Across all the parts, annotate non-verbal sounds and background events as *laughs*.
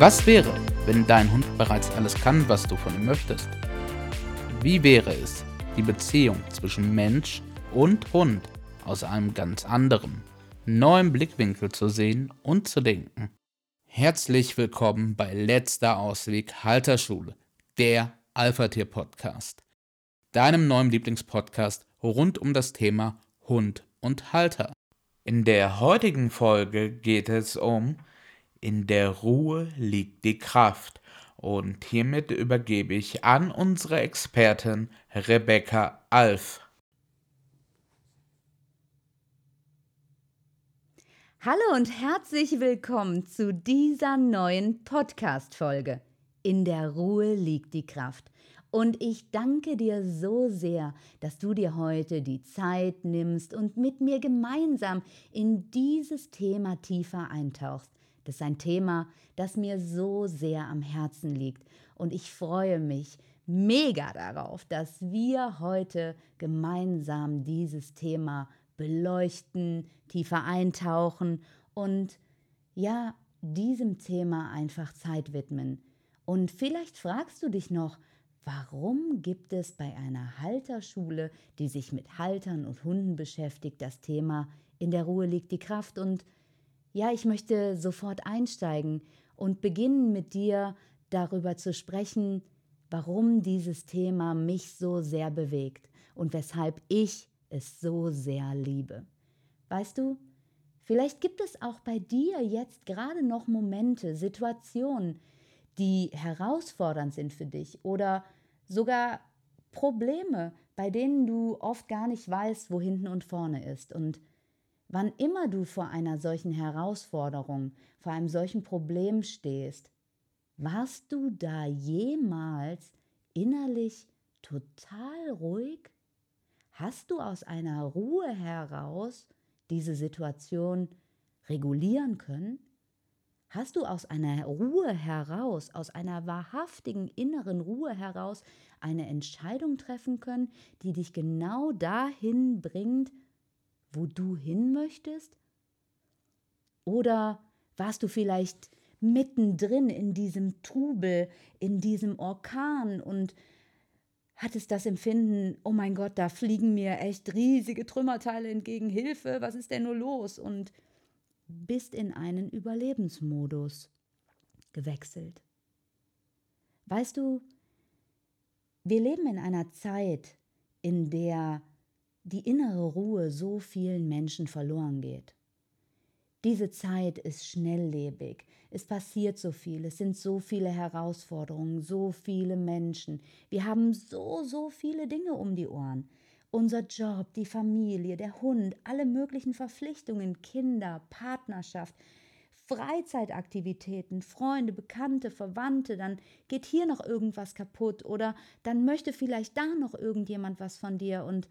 Was wäre, wenn dein Hund bereits alles kann, was du von ihm möchtest? Wie wäre es, die Beziehung zwischen Mensch und Hund aus einem ganz anderen, neuen Blickwinkel zu sehen und zu denken? Herzlich willkommen bei Letzter Ausweg Halterschule, der Alpha-Tier-Podcast, deinem neuen Lieblingspodcast rund um das Thema Hund und Halter. In der heutigen Folge geht es um In der Ruhe liegt die Kraft und hiermit übergebe ich an unsere Expertin Rebecca Alf. Hallo und herzlich willkommen zu dieser neuen Podcast-Folge. In der Ruhe liegt die Kraft. Und ich danke dir so sehr, dass du dir heute die Zeit nimmst und mit mir gemeinsam in dieses Thema tiefer eintauchst. Das ist ein Thema, das mir so sehr am Herzen liegt. Und ich freue mich mega darauf, dass wir heute gemeinsam dieses Thema beleuchten, tiefer eintauchen und ja, diesem Thema einfach Zeit widmen. Und vielleicht fragst du dich noch, Warum gibt es bei einer Halterschule, die sich mit Haltern und Hunden beschäftigt, das Thema In der Ruhe liegt die Kraft? Und ja, ich möchte sofort einsteigen und beginnen mit dir darüber zu sprechen, warum dieses Thema mich so sehr bewegt und weshalb ich es so sehr liebe. Weißt du, vielleicht gibt es auch bei dir jetzt gerade noch Momente, Situationen, die herausfordernd sind für dich oder sogar Probleme, bei denen du oft gar nicht weißt, wo hinten und vorne ist. Und wann immer du vor einer solchen Herausforderung, vor einem solchen Problem stehst, warst du da jemals innerlich total ruhig? Hast du aus einer Ruhe heraus diese Situation regulieren können? Hast du aus einer Ruhe heraus, aus einer wahrhaftigen inneren Ruhe heraus eine Entscheidung treffen können, die dich genau dahin bringt, wo du hin möchtest? Oder warst du vielleicht mittendrin in diesem Trubel, in diesem Orkan und hattest das Empfinden, oh mein Gott, da fliegen mir echt riesige Trümmerteile entgegen, Hilfe, was ist denn nur los? Und bist in einen Überlebensmodus gewechselt. Weißt du, wir leben in einer Zeit, in der die innere Ruhe so vielen Menschen verloren geht. Diese Zeit ist schnelllebig, es passiert so viel, es sind so viele Herausforderungen, so viele Menschen, wir haben so, so viele Dinge um die Ohren. Unser Job, die Familie, der Hund, alle möglichen Verpflichtungen, Kinder, Partnerschaft, Freizeitaktivitäten, Freunde, Bekannte, Verwandte, dann geht hier noch irgendwas kaputt oder dann möchte vielleicht da noch irgendjemand was von dir und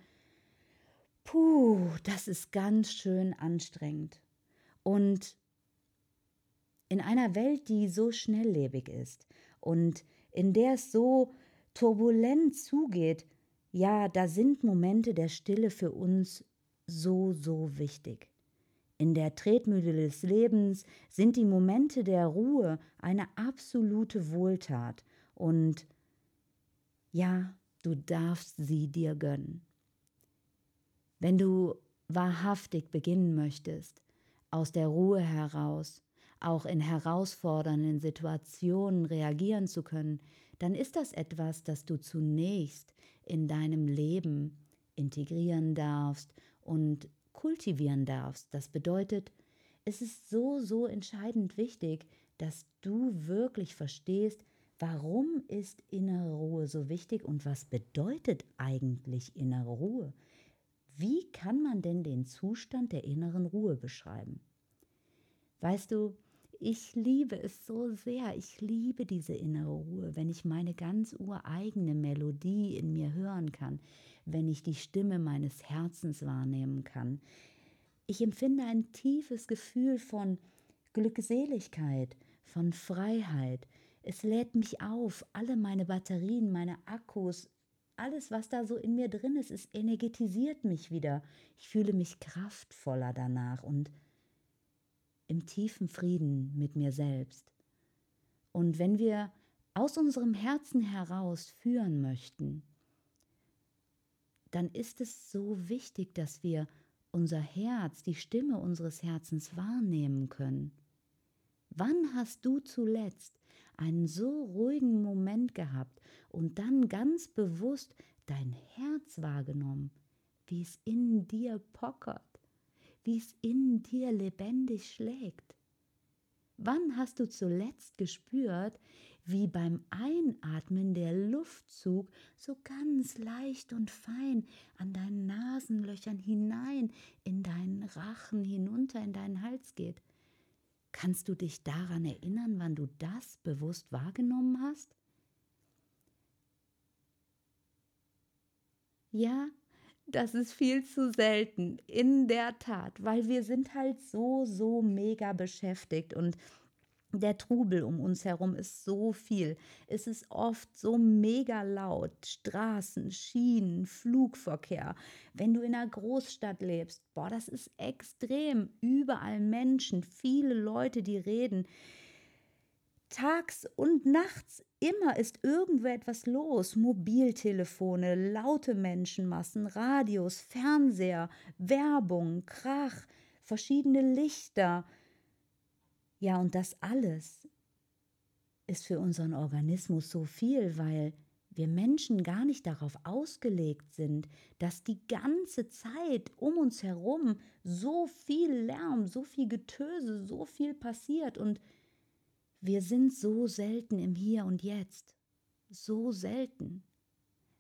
puh, das ist ganz schön anstrengend. Und in einer Welt, die so schnelllebig ist und in der es so turbulent zugeht, ja, da sind Momente der Stille für uns so, so wichtig. In der Tretmühle des Lebens sind die Momente der Ruhe eine absolute Wohltat und ja, du darfst sie dir gönnen. Wenn du wahrhaftig beginnen möchtest, aus der Ruhe heraus, auch in herausfordernden Situationen reagieren zu können, dann ist das etwas, das du zunächst in deinem Leben integrieren darfst und kultivieren darfst. Das bedeutet, es ist so, so entscheidend wichtig, dass du wirklich verstehst, warum ist innere Ruhe so wichtig und was bedeutet eigentlich innere Ruhe? Wie kann man denn den Zustand der inneren Ruhe beschreiben? Weißt du, ich liebe es so sehr. Ich liebe diese innere Ruhe, wenn ich meine ganz ureigene Melodie in mir hören kann, wenn ich die Stimme meines Herzens wahrnehmen kann. Ich empfinde ein tiefes Gefühl von Glückseligkeit, von Freiheit. Es lädt mich auf, alle meine Batterien, meine Akkus, alles, was da so in mir drin ist, es energetisiert mich wieder. Ich fühle mich kraftvoller danach und im tiefen Frieden mit mir selbst. Und wenn wir aus unserem Herzen heraus führen möchten, dann ist es so wichtig, dass wir unser Herz, die Stimme unseres Herzens wahrnehmen können. Wann hast du zuletzt einen so ruhigen Moment gehabt und dann ganz bewusst dein Herz wahrgenommen, wie es in dir pockert, wie es in dir lebendig schlägt? Wann hast du zuletzt gespürt, wie beim Einatmen der Luftzug so ganz leicht und fein an deinen Nasenlöchern hinein, in deinen Rachen hinunter, in deinen Hals geht? Kannst du dich daran erinnern, wann du das bewusst wahrgenommen hast? Ja, das ist viel zu selten, in der Tat, weil wir sind halt so, so mega beschäftigt und der Trubel um uns herum ist so viel. Es ist oft so mega laut. Straßen, Schienen, Flugverkehr. Wenn du in einer Großstadt lebst, boah, das ist extrem. Überall Menschen, viele Leute, die reden. Tags und nachts immer ist irgendwo etwas los. Mobiltelefone, laute Menschenmassen, Radios, Fernseher, Werbung, Krach, verschiedene Lichter. Ja, und das alles ist für unseren Organismus so viel, weil wir Menschen gar nicht darauf ausgelegt sind, dass die ganze Zeit um uns herum so viel Lärm, so viel Getöse, so viel passiert und wir sind so selten im Hier und Jetzt. So selten.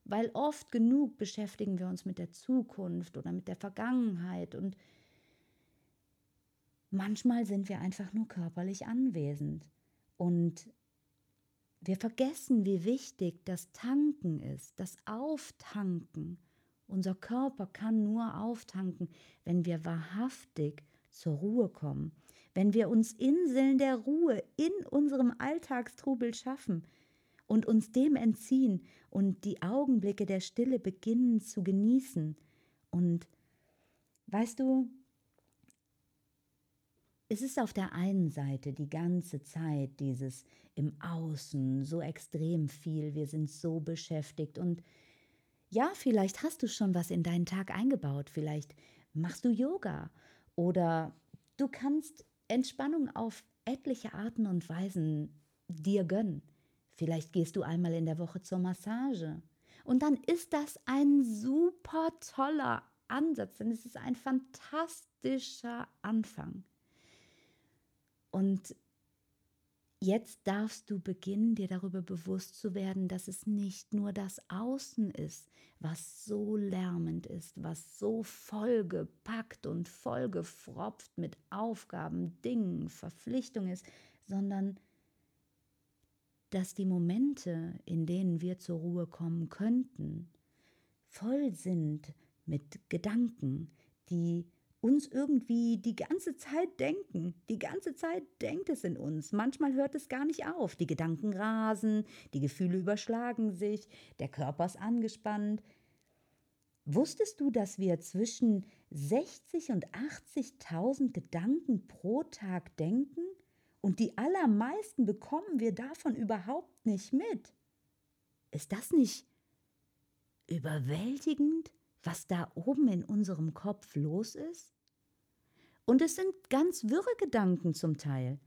Weil oft genug beschäftigen wir uns mit der Zukunft oder mit der Vergangenheit und manchmal sind wir einfach nur körperlich anwesend. Und wir vergessen, wie wichtig das Tanken ist, das Auftanken. Unser Körper kann nur auftanken, wenn wir wahrhaftig zur Ruhe kommen, wenn wir uns Inseln der Ruhe in unserem Alltagstrubel schaffen und uns dem entziehen und die Augenblicke der Stille beginnen zu genießen. Und weißt du, es ist auf der einen Seite die ganze Zeit dieses im Außen so extrem viel, wir sind so beschäftigt und ja, vielleicht hast du schon was in deinen Tag eingebaut, vielleicht machst du Yoga oder du kannst Entspannung auf etliche Arten und Weisen dir gönnen. Vielleicht gehst du einmal in der Woche zur Massage. Und dann ist das ein super toller Ansatz, denn es ist ein fantastischer Anfang. Und Jetzt darfst du beginnen, dir darüber bewusst zu werden, dass es nicht nur das Außen ist, was so lärmend ist, was so vollgepackt und vollgefropft mit Aufgaben, Dingen, Verpflichtungen ist, sondern dass die Momente, in denen wir zur Ruhe kommen könnten, voll sind mit Gedanken, die uns irgendwie die ganze Zeit denken. Die ganze Zeit denkt es in uns. Manchmal hört es gar nicht auf. Die Gedanken rasen, die Gefühle überschlagen sich, der Körper ist angespannt. Wusstest du, dass wir zwischen 60 und 80.000 Gedanken pro Tag denken? Und die allermeisten bekommen wir davon überhaupt nicht mit. Ist das nicht überwältigend? Was da oben in unserem Kopf los ist? Und es sind ganz wirre Gedanken zum Teil.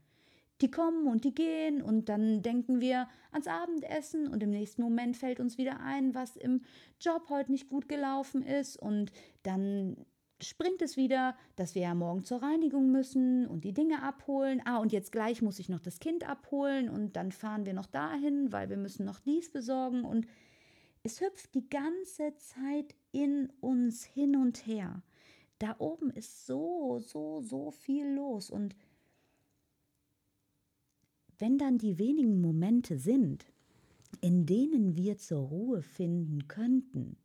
Die kommen und die gehen und dann denken wir ans Abendessen und im nächsten Moment fällt uns wieder ein, was im Job heute nicht gut gelaufen ist und dann springt es wieder, dass wir ja morgen zur Reinigung müssen und die Dinge abholen. Ah, und jetzt gleich muss ich noch das Kind abholen und dann fahren wir noch dahin, weil wir müssen noch dies besorgen und es hüpft die ganze Zeit in uns hin und her. Da oben ist so, so, so viel los. Und wenn dann die wenigen Momente sind, in denen wir zur Ruhe finden könnten,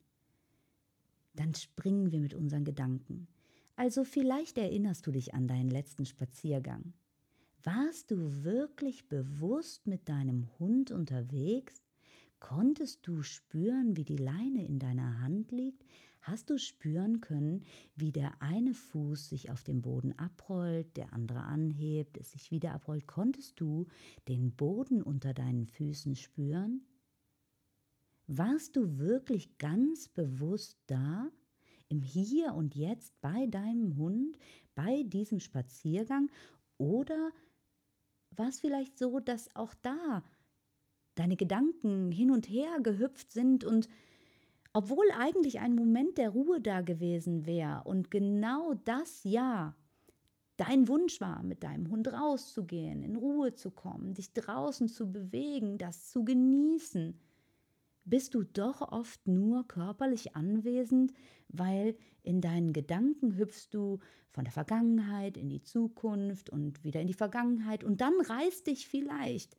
dann springen wir mit unseren Gedanken. Also vielleicht erinnerst du dich an deinen letzten Spaziergang. Warst du wirklich bewusst mit deinem Hund unterwegs Konntest du spüren, wie die Leine in deiner Hand liegt? Hast du spüren können, wie der eine Fuß sich auf dem Boden abrollt, der andere anhebt, es sich wieder abrollt? Konntest du den Boden unter deinen Füßen spüren? Warst du wirklich ganz bewusst da, im Hier und Jetzt bei deinem Hund, bei diesem Spaziergang? Oder war es vielleicht so, dass auch da deine Gedanken hin und her gehüpft sind und obwohl eigentlich ein Moment der Ruhe da gewesen wäre und genau das ja dein Wunsch war, mit deinem Hund rauszugehen, in Ruhe zu kommen, dich draußen zu bewegen, das zu genießen, bist du doch oft nur körperlich anwesend, weil in deinen Gedanken hüpfst du von der Vergangenheit in die Zukunft und wieder in die Vergangenheit und dann reißt dich vielleicht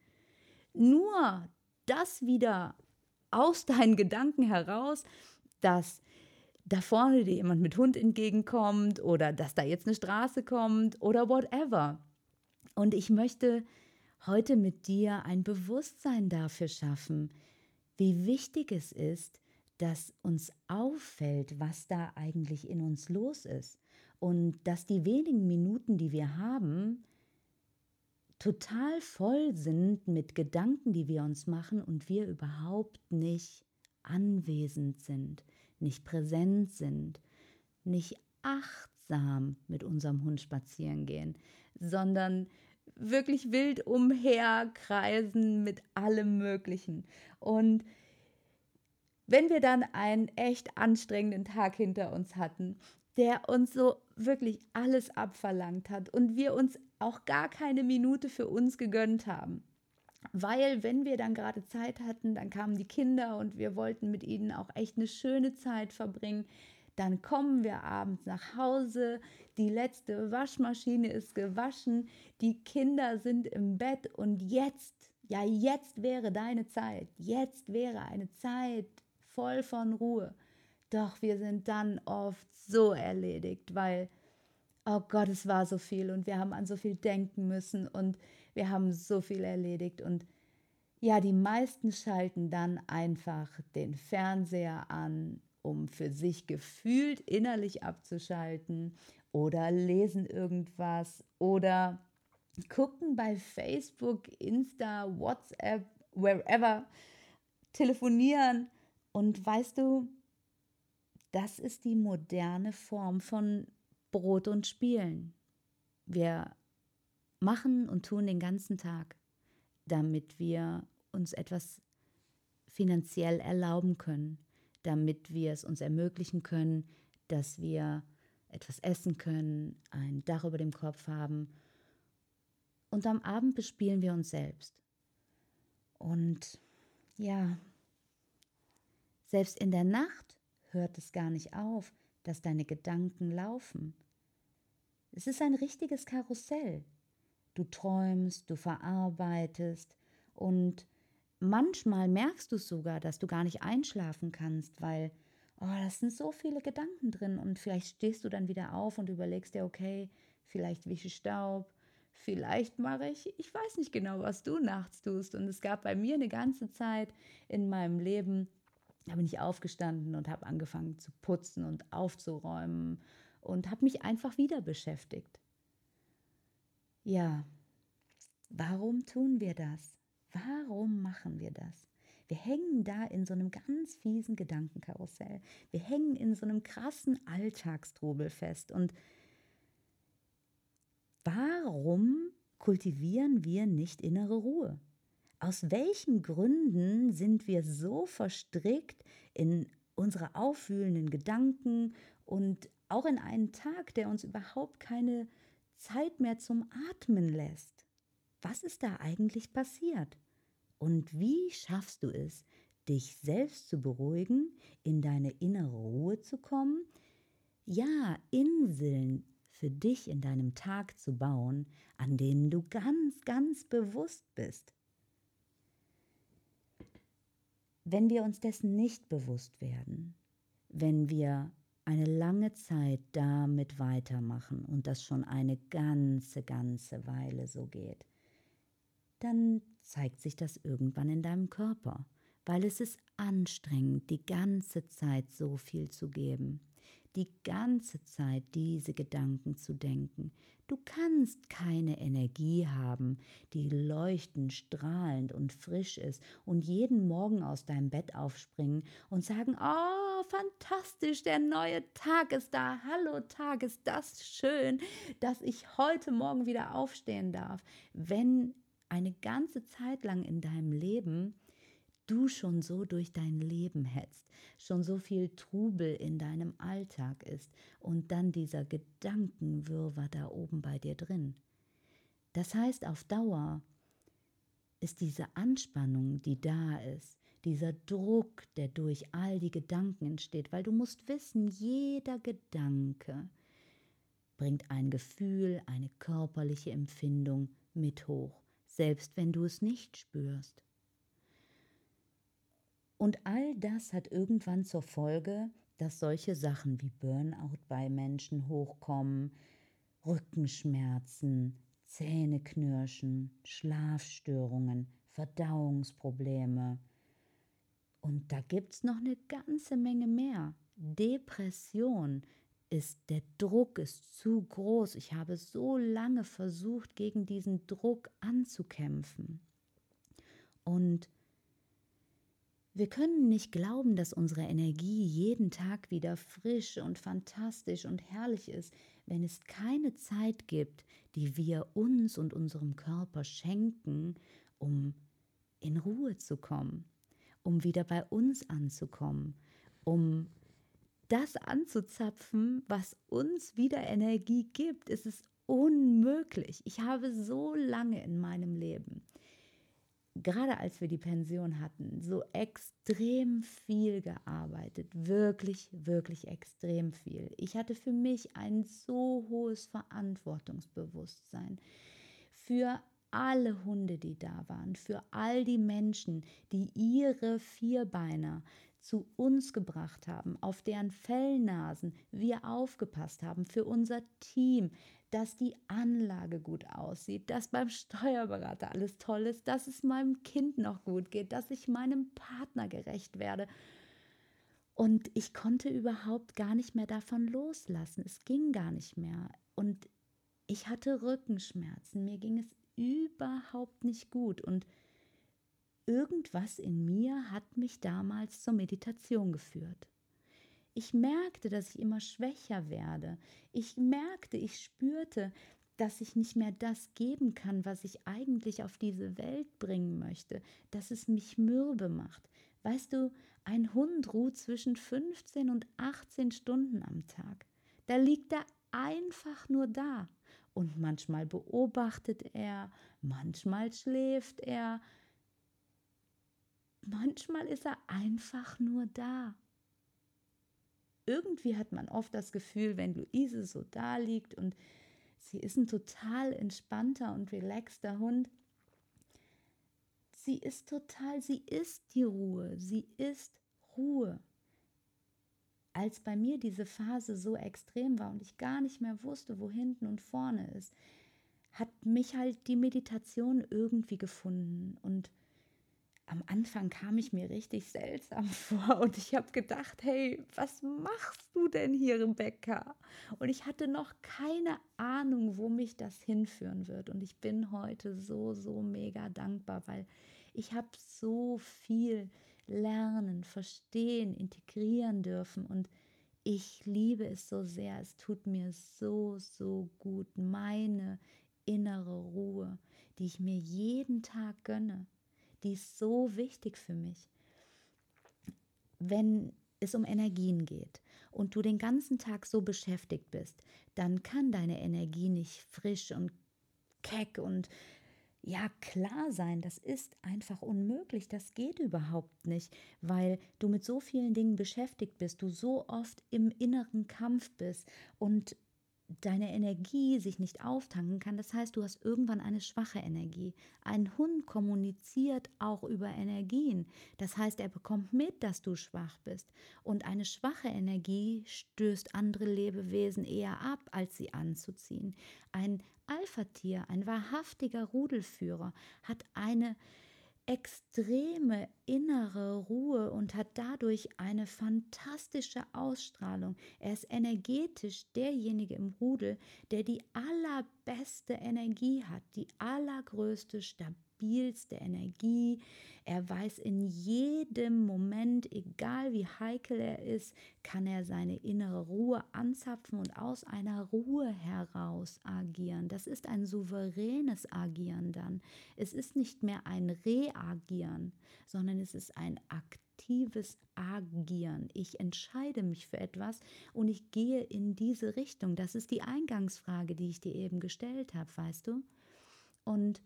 nur das wieder aus deinen Gedanken heraus, dass da vorne dir jemand mit Hund entgegenkommt oder dass da jetzt eine Straße kommt oder whatever. Und ich möchte heute mit dir ein Bewusstsein dafür schaffen, wie wichtig es ist, dass uns auffällt, was da eigentlich in uns los ist und dass die wenigen Minuten, die wir haben, total voll sind mit Gedanken, die wir uns machen und wir überhaupt nicht anwesend sind, nicht präsent sind, nicht achtsam mit unserem Hund spazieren gehen, sondern wirklich wild umherkreisen mit allem Möglichen. Und wenn wir dann einen echt anstrengenden Tag hinter uns hatten, der uns so wirklich alles abverlangt hat und wir uns auch gar keine Minute für uns gegönnt haben. Weil wenn wir dann gerade Zeit hatten, dann kamen die Kinder und wir wollten mit ihnen auch echt eine schöne Zeit verbringen. Dann kommen wir abends nach Hause, die letzte Waschmaschine ist gewaschen, die Kinder sind im Bett und jetzt, ja jetzt wäre deine Zeit, jetzt wäre eine Zeit voll von Ruhe. Doch wir sind dann oft so erledigt, weil oh Gott, es war so viel und wir haben an so viel denken müssen und wir haben so viel erledigt und ja, die meisten schalten dann einfach den Fernseher an, um für sich gefühlt innerlich abzuschalten oder lesen irgendwas oder gucken bei Facebook, Insta, WhatsApp, wherever, telefonieren und weißt du, das ist die moderne Form von Brot und Spielen. Wir machen und tun den ganzen Tag, damit wir uns etwas finanziell erlauben können, damit wir es uns ermöglichen können, dass wir etwas essen können, ein Dach über dem Kopf haben. Und am Abend bespielen wir uns selbst. Und ja, selbst in der Nacht hört es gar nicht auf, dass deine Gedanken laufen. Es ist ein richtiges Karussell. Du träumst, du verarbeitest und manchmal merkst du sogar, dass du gar nicht einschlafen kannst, weil, oh, das sind so viele Gedanken drin und vielleicht stehst du dann wieder auf und überlegst dir, okay, vielleicht wische Staub, vielleicht mache ich, ich weiß nicht genau, was du nachts tust. Und es gab bei mir eine ganze Zeit in meinem Leben, da bin ich aufgestanden und habe angefangen zu putzen und aufzuräumen und habe mich einfach wieder beschäftigt. Ja, warum tun wir das? Warum machen wir das? Wir hängen da in so einem ganz fiesen Gedankenkarussell. Wir hängen in so einem krassen Alltagstrubel fest. Und warum kultivieren wir nicht innere Ruhe? Aus welchen Gründen sind wir so verstrickt in unsere aufwühlenden Gedanken und auch in einen Tag, der uns überhaupt keine Zeit mehr zum Atmen lässt? Was ist da eigentlich passiert? Und wie schaffst du es, dich selbst zu beruhigen, in deine innere Ruhe zu kommen? Ja, Inseln für dich in deinem Tag zu bauen, an denen du ganz, ganz bewusst bist. Wenn wir uns dessen nicht bewusst werden, wenn wir eine lange Zeit damit weitermachen und das schon eine ganze, ganze Weile so geht, dann zeigt sich das irgendwann in deinem Körper, weil es ist anstrengend, die ganze Zeit so viel zu geben die ganze Zeit diese Gedanken zu denken. Du kannst keine Energie haben, die leuchtend, strahlend und frisch ist und jeden Morgen aus deinem Bett aufspringen und sagen, oh, fantastisch, der neue Tag ist da. Hallo Tag, ist das schön, dass ich heute Morgen wieder aufstehen darf. Wenn eine ganze Zeit lang in deinem Leben du schon so durch dein Leben hetzt, schon so viel Trubel in deinem Alltag ist und dann dieser Gedankenwirrwarr da oben bei dir drin. Das heißt, auf Dauer ist diese Anspannung, die da ist, dieser Druck, der durch all die Gedanken entsteht, weil du musst wissen, jeder Gedanke bringt ein Gefühl, eine körperliche Empfindung mit hoch, selbst wenn du es nicht spürst. Und all das hat irgendwann zur Folge, dass solche Sachen wie Burnout bei Menschen hochkommen, Rückenschmerzen, Zähneknirschen, Schlafstörungen, Verdauungsprobleme. Und da gibt es noch eine ganze Menge mehr. Depression ist, der Druck ist zu groß. Ich habe so lange versucht, gegen diesen Druck anzukämpfen. Und wir können nicht glauben, dass unsere Energie jeden Tag wieder frisch und fantastisch und herrlich ist, wenn es keine Zeit gibt, die wir uns und unserem Körper schenken, um in Ruhe zu kommen, um wieder bei uns anzukommen, um das anzuzapfen, was uns wieder Energie gibt. Es ist unmöglich. Ich habe so lange in meinem Leben gerade als wir die Pension hatten, so extrem viel gearbeitet. Wirklich, wirklich extrem viel. Ich hatte für mich ein so hohes Verantwortungsbewusstsein für alle Hunde, die da waren, für all die Menschen, die ihre Vierbeiner zu uns gebracht haben, auf deren Fellnasen wir aufgepasst haben, für unser Team, dass die Anlage gut aussieht, dass beim Steuerberater alles toll ist, dass es meinem Kind noch gut geht, dass ich meinem Partner gerecht werde. Und ich konnte überhaupt gar nicht mehr davon loslassen. Es ging gar nicht mehr. Und ich hatte Rückenschmerzen. Mir ging es überhaupt nicht gut. Und irgendwas in mir hat mich damals zur Meditation geführt. Ich merkte, dass ich immer schwächer werde. Ich merkte, ich spürte, dass ich nicht mehr das geben kann, was ich eigentlich auf diese Welt bringen möchte, dass es mich mürbe macht. Weißt du, ein Hund ruht zwischen 15 und 18 Stunden am Tag. Da liegt er einfach nur da. Und manchmal beobachtet er, manchmal schläft er, manchmal ist er einfach nur da. Irgendwie hat man oft das Gefühl, wenn Luise so da liegt und sie ist ein total entspannter und relaxter Hund, sie ist total, sie ist die Ruhe, sie ist Ruhe. Als bei mir diese Phase so extrem war und ich gar nicht mehr wusste, wo hinten und vorne ist, hat mich halt die Meditation irgendwie gefunden und am Anfang kam ich mir richtig seltsam *laughs* vor und ich habe gedacht, hey, was machst du denn hier, Rebecca? Und ich hatte noch keine Ahnung, wo mich das hinführen wird. Und ich bin heute so, so mega dankbar, weil ich habe so viel lernen, verstehen, integrieren dürfen und ich liebe es so sehr. Es tut mir so, so gut. Meine innere Ruhe, die ich mir jeden Tag gönne die ist so wichtig für mich. Wenn es um Energien geht und du den ganzen Tag so beschäftigt bist, dann kann deine Energie nicht frisch und keck und ja klar sein. Das ist einfach unmöglich. Das geht überhaupt nicht, weil du mit so vielen Dingen beschäftigt bist, du so oft im inneren Kampf bist und deine Energie sich nicht auftanken kann. Das heißt, du hast irgendwann eine schwache Energie. Ein Hund kommuniziert auch über Energien. Das heißt, er bekommt mit, dass du schwach bist. Und eine schwache Energie stößt andere Lebewesen eher ab, als sie anzuziehen. Ein Alpha-Tier, ein wahrhaftiger Rudelführer, hat eine extreme innere Ruhe und hat dadurch eine fantastische Ausstrahlung. Er ist energetisch derjenige im Rudel, der die allerbeste Energie hat, die allergrößte, stabilste Energie. Er weiß in jedem Moment, egal wie heikel er ist, kann er seine innere Ruhe anzapfen und aus einer Ruhe heraus agieren. Das ist ein souveränes Agieren dann. Es ist nicht mehr ein Reagieren, sondern es ist ein aktives Agieren. Ich entscheide mich für etwas und ich gehe in diese Richtung. Das ist die Eingangsfrage, die ich dir eben gestellt habe, weißt du? Und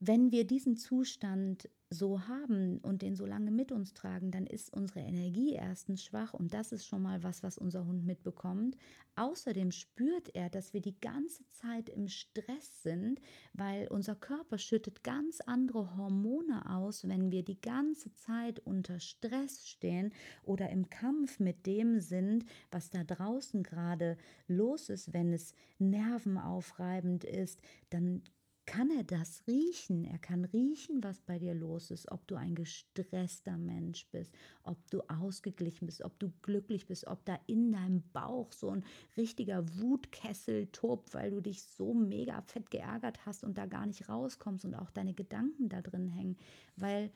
wenn wir diesen Zustand so haben und den so lange mit uns tragen, dann ist unsere Energie erstens schwach und das ist schon mal was, was unser Hund mitbekommt. Außerdem spürt er, dass wir die ganze Zeit im Stress sind, weil unser Körper schüttet ganz andere Hormone aus, wenn wir die ganze Zeit unter Stress stehen oder im Kampf mit dem sind, was da draußen gerade los ist, wenn es nervenaufreibend ist, dann kann er das riechen. Er kann riechen, was bei dir los ist, ob du ein gestresster Mensch bist, ob du ausgeglichen bist, ob du glücklich bist, ob da in deinem Bauch so ein richtiger Wutkessel tobt, weil du dich so mega fett geärgert hast und da gar nicht rauskommst und auch deine Gedanken da drin hängen, weil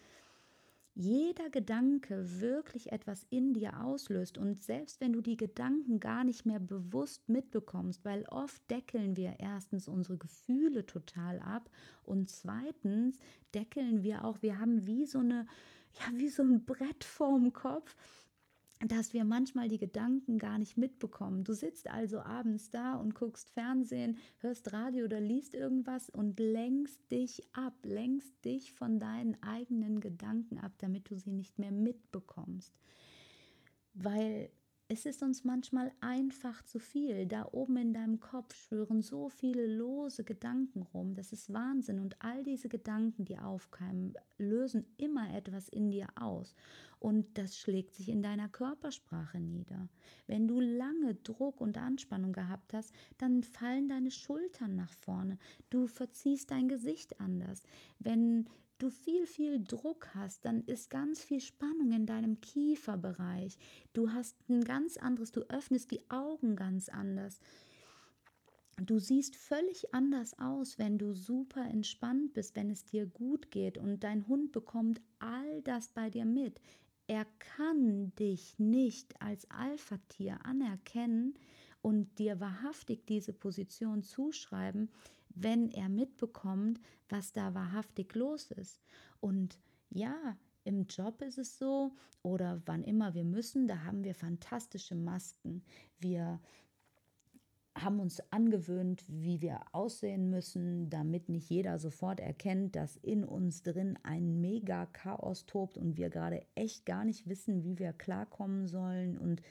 jeder Gedanke wirklich etwas in dir auslöst und selbst wenn du die Gedanken gar nicht mehr bewusst mitbekommst, weil oft deckeln wir erstens unsere Gefühle total ab und zweitens deckeln wir auch, wir haben wie so eine ja, wie so ein Brett vorm Kopf dass wir manchmal die Gedanken gar nicht mitbekommen. Du sitzt also abends da und guckst Fernsehen, hörst Radio oder liest irgendwas und lenkst dich ab, lenkst dich von deinen eigenen Gedanken ab, damit du sie nicht mehr mitbekommst. Weil es ist uns manchmal einfach zu viel. Da oben in deinem Kopf schwören so viele lose Gedanken rum. Das ist Wahnsinn. Und all diese Gedanken, die aufkeimen, lösen immer etwas in dir aus. Und das schlägt sich in deiner Körpersprache nieder. Wenn du lange Druck und Anspannung gehabt hast, dann fallen deine Schultern nach vorne. Du verziehst dein Gesicht anders. Wenn du viel, viel Druck hast, dann ist ganz viel Spannung in deinem Kieferbereich. Du hast ein ganz anderes, du öffnest die Augen ganz anders. Du siehst völlig anders aus, wenn du super entspannt bist, wenn es dir gut geht und dein Hund bekommt all das bei dir mit. Er kann dich nicht als Alpha-Tier anerkennen und dir wahrhaftig diese Position zuschreiben, wenn er mitbekommt, was da wahrhaftig los ist. Und ja, im Job ist es so oder wann immer wir müssen, da haben wir fantastische Masken. Wir haben uns angewöhnt, wie wir aussehen müssen, damit nicht jeder sofort erkennt, dass in uns drin ein mega Chaos tobt und wir gerade echt gar nicht wissen, wie wir klarkommen sollen und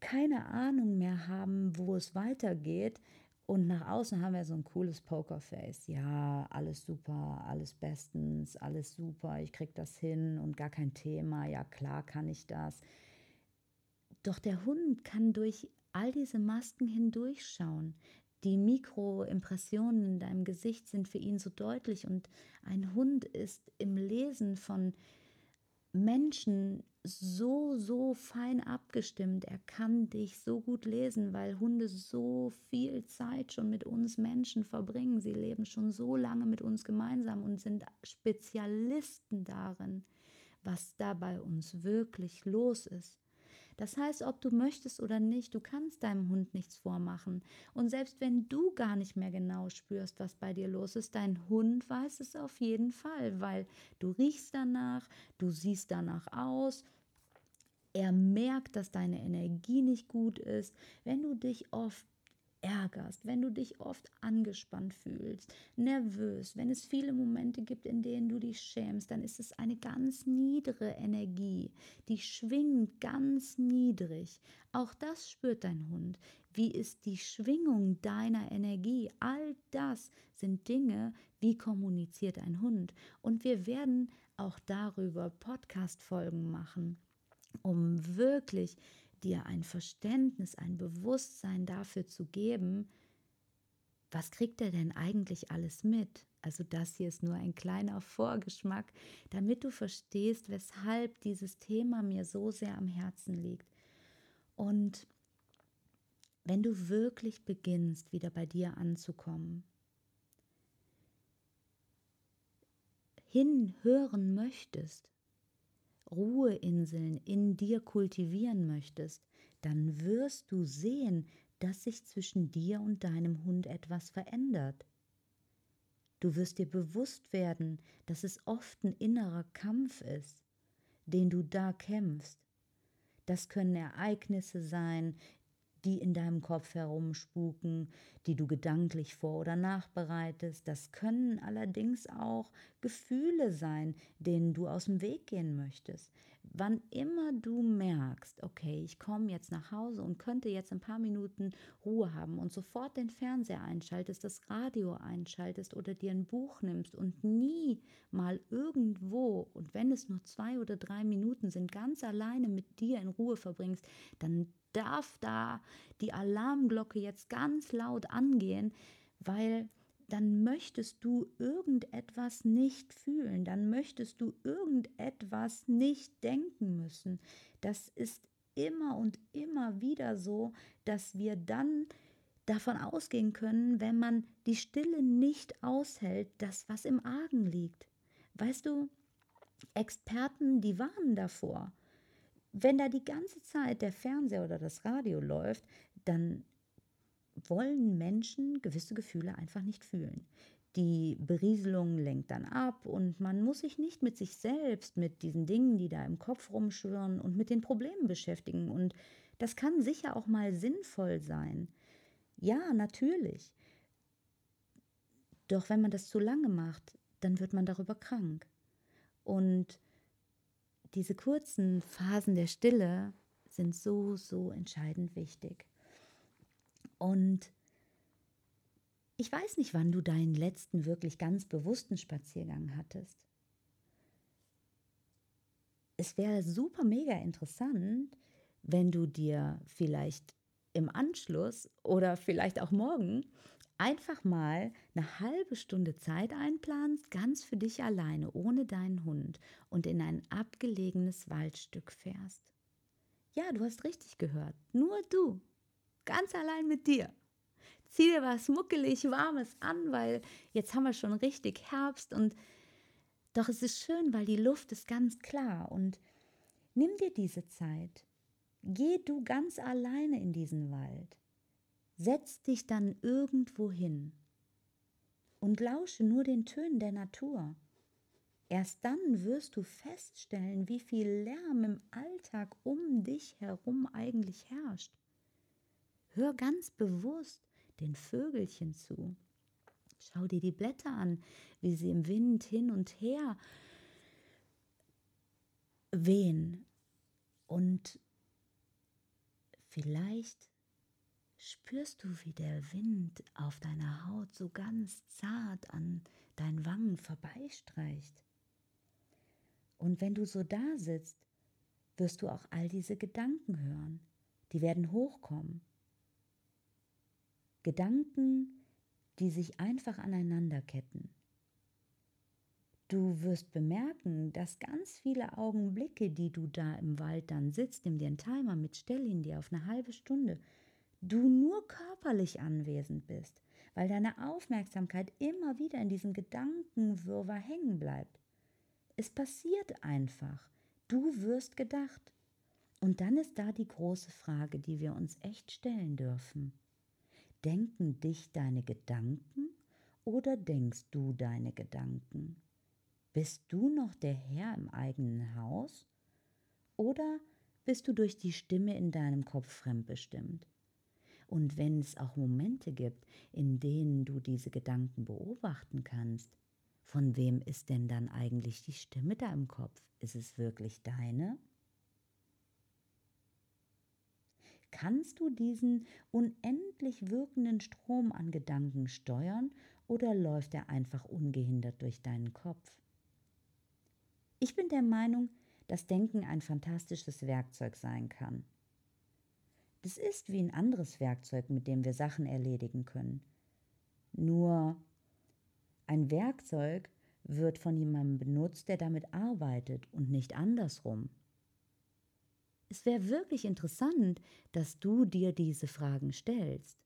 keine Ahnung mehr haben, wo es weitergeht, und nach außen haben wir so ein cooles Pokerface. Ja, alles super, alles bestens, alles super, ich krieg das hin und gar kein Thema. Ja, klar kann ich das. Doch der Hund kann durch all diese Masken hindurchschauen. Die Mikroimpressionen in deinem Gesicht sind für ihn so deutlich und ein Hund ist im Lesen von Menschen so, so fein abgestimmt. Er kann dich so gut lesen, weil Hunde so viel Zeit schon mit uns Menschen verbringen. Sie leben schon so lange mit uns gemeinsam und sind Spezialisten darin, was da bei uns wirklich los ist. Das heißt, ob du möchtest oder nicht, du kannst deinem Hund nichts vormachen. Und selbst wenn du gar nicht mehr genau spürst, was bei dir los ist, dein Hund weiß es auf jeden Fall, weil du riechst danach, du siehst danach aus, er merkt, dass deine Energie nicht gut ist. Wenn du dich oft ärgerst, wenn du dich oft angespannt fühlst, nervös, wenn es viele Momente gibt, in denen du dich schämst, dann ist es eine ganz niedere Energie, die schwingt ganz niedrig. Auch das spürt dein Hund. Wie ist die Schwingung deiner Energie? All das sind Dinge, wie kommuniziert ein Hund. Und wir werden auch darüber Podcast-Folgen machen, um wirklich dir ein Verständnis, ein Bewusstsein dafür zu geben, was kriegt er denn eigentlich alles mit? Also das hier ist nur ein kleiner Vorgeschmack, damit du verstehst, weshalb dieses Thema mir so sehr am Herzen liegt. Und wenn du wirklich beginnst, wieder bei dir anzukommen, hinhören möchtest, Ruheinseln in dir kultivieren möchtest, dann wirst du sehen, dass sich zwischen dir und deinem Hund etwas verändert. Du wirst dir bewusst werden, dass es oft ein innerer Kampf ist, den du da kämpfst. Das können Ereignisse sein, die in deinem Kopf herumspuken, die du gedanklich vor oder nachbereitest. Das können allerdings auch Gefühle sein, denen du aus dem Weg gehen möchtest. Wann immer du merkst, okay, ich komme jetzt nach Hause und könnte jetzt ein paar Minuten Ruhe haben und sofort den Fernseher einschaltest, das Radio einschaltest oder dir ein Buch nimmst und nie mal irgendwo, und wenn es nur zwei oder drei Minuten sind, ganz alleine mit dir in Ruhe verbringst, dann darf da die Alarmglocke jetzt ganz laut angehen, weil dann möchtest du irgendetwas nicht fühlen, dann möchtest du irgendetwas nicht denken müssen. Das ist immer und immer wieder so, dass wir dann davon ausgehen können, wenn man die Stille nicht aushält, dass was im Argen liegt. Weißt du, Experten, die warnen davor. Wenn da die ganze Zeit der Fernseher oder das Radio läuft, dann wollen Menschen gewisse Gefühle einfach nicht fühlen. Die Berieselung lenkt dann ab und man muss sich nicht mit sich selbst, mit diesen Dingen, die da im Kopf rumschwirren und mit den Problemen beschäftigen. Und das kann sicher auch mal sinnvoll sein. Ja, natürlich. Doch wenn man das zu lange macht, dann wird man darüber krank. Und diese kurzen Phasen der Stille sind so, so entscheidend wichtig. Und ich weiß nicht, wann du deinen letzten wirklich ganz bewussten Spaziergang hattest. Es wäre super mega interessant, wenn du dir vielleicht im Anschluss oder vielleicht auch morgen einfach mal eine halbe Stunde Zeit einplanst, ganz für dich alleine, ohne deinen Hund und in ein abgelegenes Waldstück fährst. Ja, du hast richtig gehört. Nur du. Ganz allein mit dir. Zieh dir was muckelig Warmes an, weil jetzt haben wir schon richtig Herbst und doch es ist schön, weil die Luft ist ganz klar und nimm dir diese Zeit. Geh du ganz alleine in diesen Wald. Setz dich dann irgendwo hin und lausche nur den Tönen der Natur. Erst dann wirst du feststellen, wie viel Lärm im Alltag um dich herum eigentlich herrscht. Hör ganz bewusst den Vögelchen zu. Schau dir die Blätter an, wie sie im Wind hin und her wehen. Und vielleicht spürst du, wie der Wind auf deiner Haut so ganz zart an deinen Wangen vorbeistreicht. Und wenn du so da sitzt, wirst du auch all diese Gedanken hören. Die werden hochkommen. Gedanken, die sich einfach aneinanderketten. Du wirst bemerken, dass ganz viele Augenblicke, die du da im Wald dann sitzt, nimm dir einen Timer mit, stell ihn dir auf eine halbe Stunde, du nur körperlich anwesend bist, weil deine Aufmerksamkeit immer wieder in diesem Gedankenwirrwarr hängen bleibt. Es passiert einfach. Du wirst gedacht. Und dann ist da die große Frage, die wir uns echt stellen dürfen. Denken dich deine Gedanken oder denkst du deine Gedanken? Bist du noch der Herr im eigenen Haus? Oder bist du durch die Stimme in deinem Kopf fremdbestimmt? Und wenn es auch Momente gibt, in denen du diese Gedanken beobachten kannst, von wem ist denn dann eigentlich die Stimme da im Kopf? Ist es wirklich deine? Kannst du diesen unendlich wirkenden Strom an Gedanken steuern oder läuft er einfach ungehindert durch deinen Kopf? Ich bin der Meinung, dass Denken ein fantastisches Werkzeug sein kann. Das ist wie ein anderes Werkzeug, mit dem wir Sachen erledigen können. Nur Ein Werkzeug wird von jemandem benutzt, der damit arbeitet und nicht andersrum. Es wäre wirklich interessant, dass du dir diese Fragen stellst,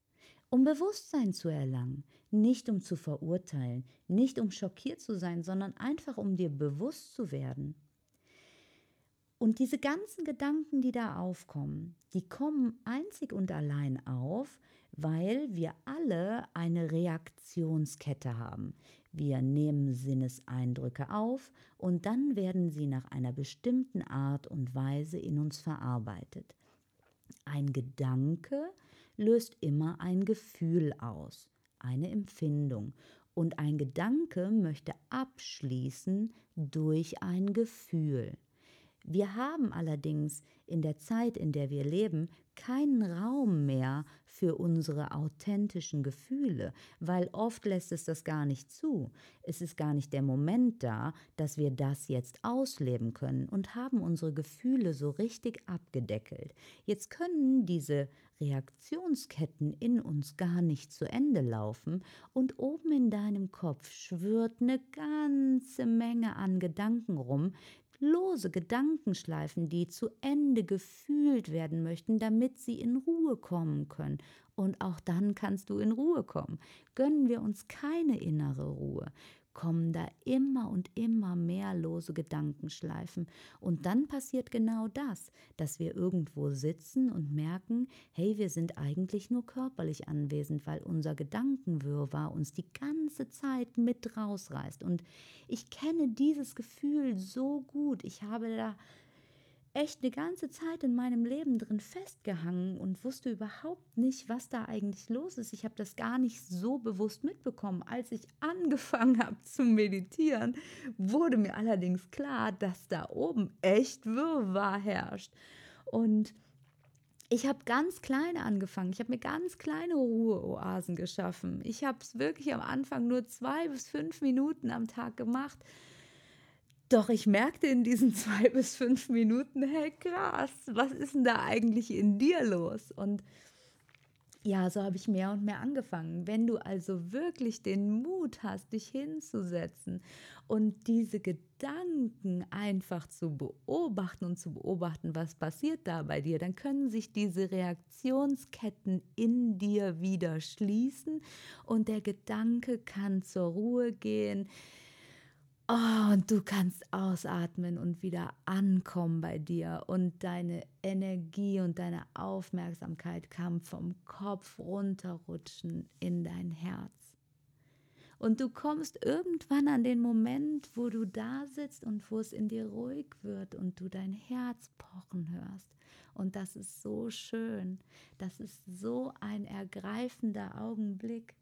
um Bewusstsein zu erlangen, nicht um zu verurteilen, nicht um schockiert zu sein, sondern einfach um dir bewusst zu werden. Und diese ganzen Gedanken, die da aufkommen, die kommen einzig und allein auf, weil wir alle eine Reaktionskette haben. Wir nehmen Sinneseindrücke auf und dann werden sie nach einer bestimmten Art und Weise in uns verarbeitet. Ein Gedanke löst immer ein Gefühl aus, eine Empfindung. Und ein Gedanke möchte abschließen durch ein Gefühl. Wir haben allerdings in der Zeit, in der wir leben, keinen Raum mehr für unsere authentischen Gefühle, weil oft lässt es das gar nicht zu. Es ist gar nicht der Moment da, dass wir das jetzt ausleben können und haben unsere Gefühle so richtig abgedeckelt. Jetzt können diese Reaktionsketten in uns gar nicht zu Ende laufen und oben in deinem Kopf schwirrt eine ganze Menge an Gedanken rum, lose Gedankenschleifen, die zu Ende gefühlt werden möchten, damit sie in Ruhe kommen können. Und auch dann kannst du in Ruhe kommen. Gönnen wir uns keine innere Ruhe, kommen da immer und immer mehr lose Gedankenschleifen. Und dann passiert genau das, dass wir irgendwo sitzen und merken, hey, wir sind eigentlich nur körperlich anwesend, weil unser Gedankenwirrwarr uns die ganze Zeit mit rausreißt. Und ich kenne dieses Gefühl so gut. Ich habe da echt eine ganze Zeit in meinem Leben drin festgehangen und wusste überhaupt nicht, was da eigentlich los ist. Ich habe das gar nicht so bewusst mitbekommen. Als ich *laughs* angefangen habe zu meditieren, wurde mir allerdings klar, dass da oben echt Wirrwarr herrscht. Und ich habe ganz kleine angefangen. Ich habe mir ganz kleine Ruheoasen geschaffen. Ich habe es wirklich am Anfang nur zwei bis fünf Minuten am Tag gemacht doch ich merkte in diesen *laughs* zwei bis fünf Minuten, hey krass, was ist denn da eigentlich in dir los? Und ja, so habe ich mehr und mehr angefangen. Wenn du also wirklich den Mut hast, dich hinzusetzen und diese Gedanken einfach zu beobachten und zu beobachten, was passiert da bei dir, dann können sich diese Reaktionsketten in dir wieder schließen und der Gedanke kann zur Ruhe gehen Oh, und du kannst ausatmen und wieder ankommen bei dir und deine Energie und deine Aufmerksamkeit kann vom Kopf runterrutschen in dein Herz. Und du kommst irgendwann an den Moment, wo du da sitzt und wo es in dir ruhig wird und du dein Herz pochen hörst. Und das ist so schön. Das ist so ein ergreifender Augenblick.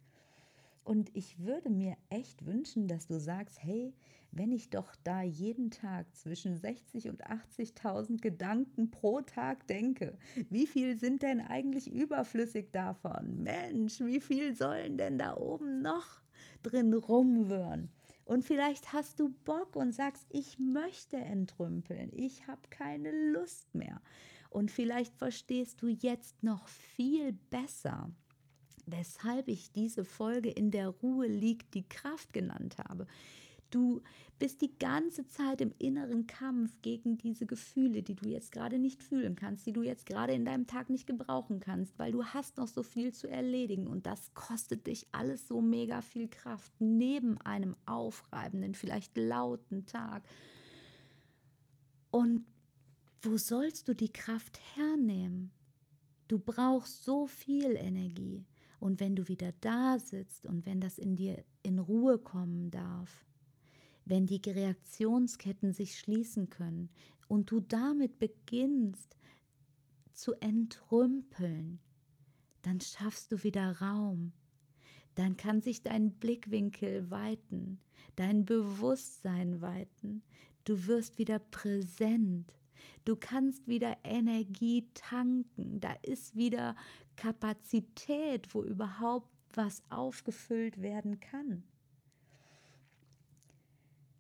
Und ich würde mir echt wünschen, dass du sagst, hey, wenn ich doch da jeden Tag zwischen 60 und 80.000 Gedanken pro Tag denke, wie viel sind denn eigentlich überflüssig davon? Mensch, wie viel sollen denn da oben noch drin rumwirren? Und vielleicht hast du Bock und sagst, ich möchte entrümpeln, ich habe keine Lust mehr. Und vielleicht verstehst du jetzt noch viel besser, weshalb ich diese Folge in der Ruhe liegt die Kraft genannt habe. Du bist die ganze Zeit im inneren Kampf gegen diese Gefühle, die du jetzt gerade nicht fühlen kannst, die du jetzt gerade in deinem Tag nicht gebrauchen kannst, weil du hast noch so viel zu erledigen und das kostet dich alles so mega viel Kraft neben einem aufreibenden, vielleicht lauten Tag. Und wo sollst du die Kraft hernehmen? Du brauchst so viel Energie. Und wenn du wieder da sitzt und wenn das in dir in Ruhe kommen darf, wenn die Reaktionsketten sich schließen können und du damit beginnst zu entrümpeln, dann schaffst du wieder Raum. Dann kann sich dein Blickwinkel weiten, dein Bewusstsein weiten. Du wirst wieder präsent. Du kannst wieder Energie tanken. Da ist wieder Kapazität, wo überhaupt was aufgefüllt werden kann.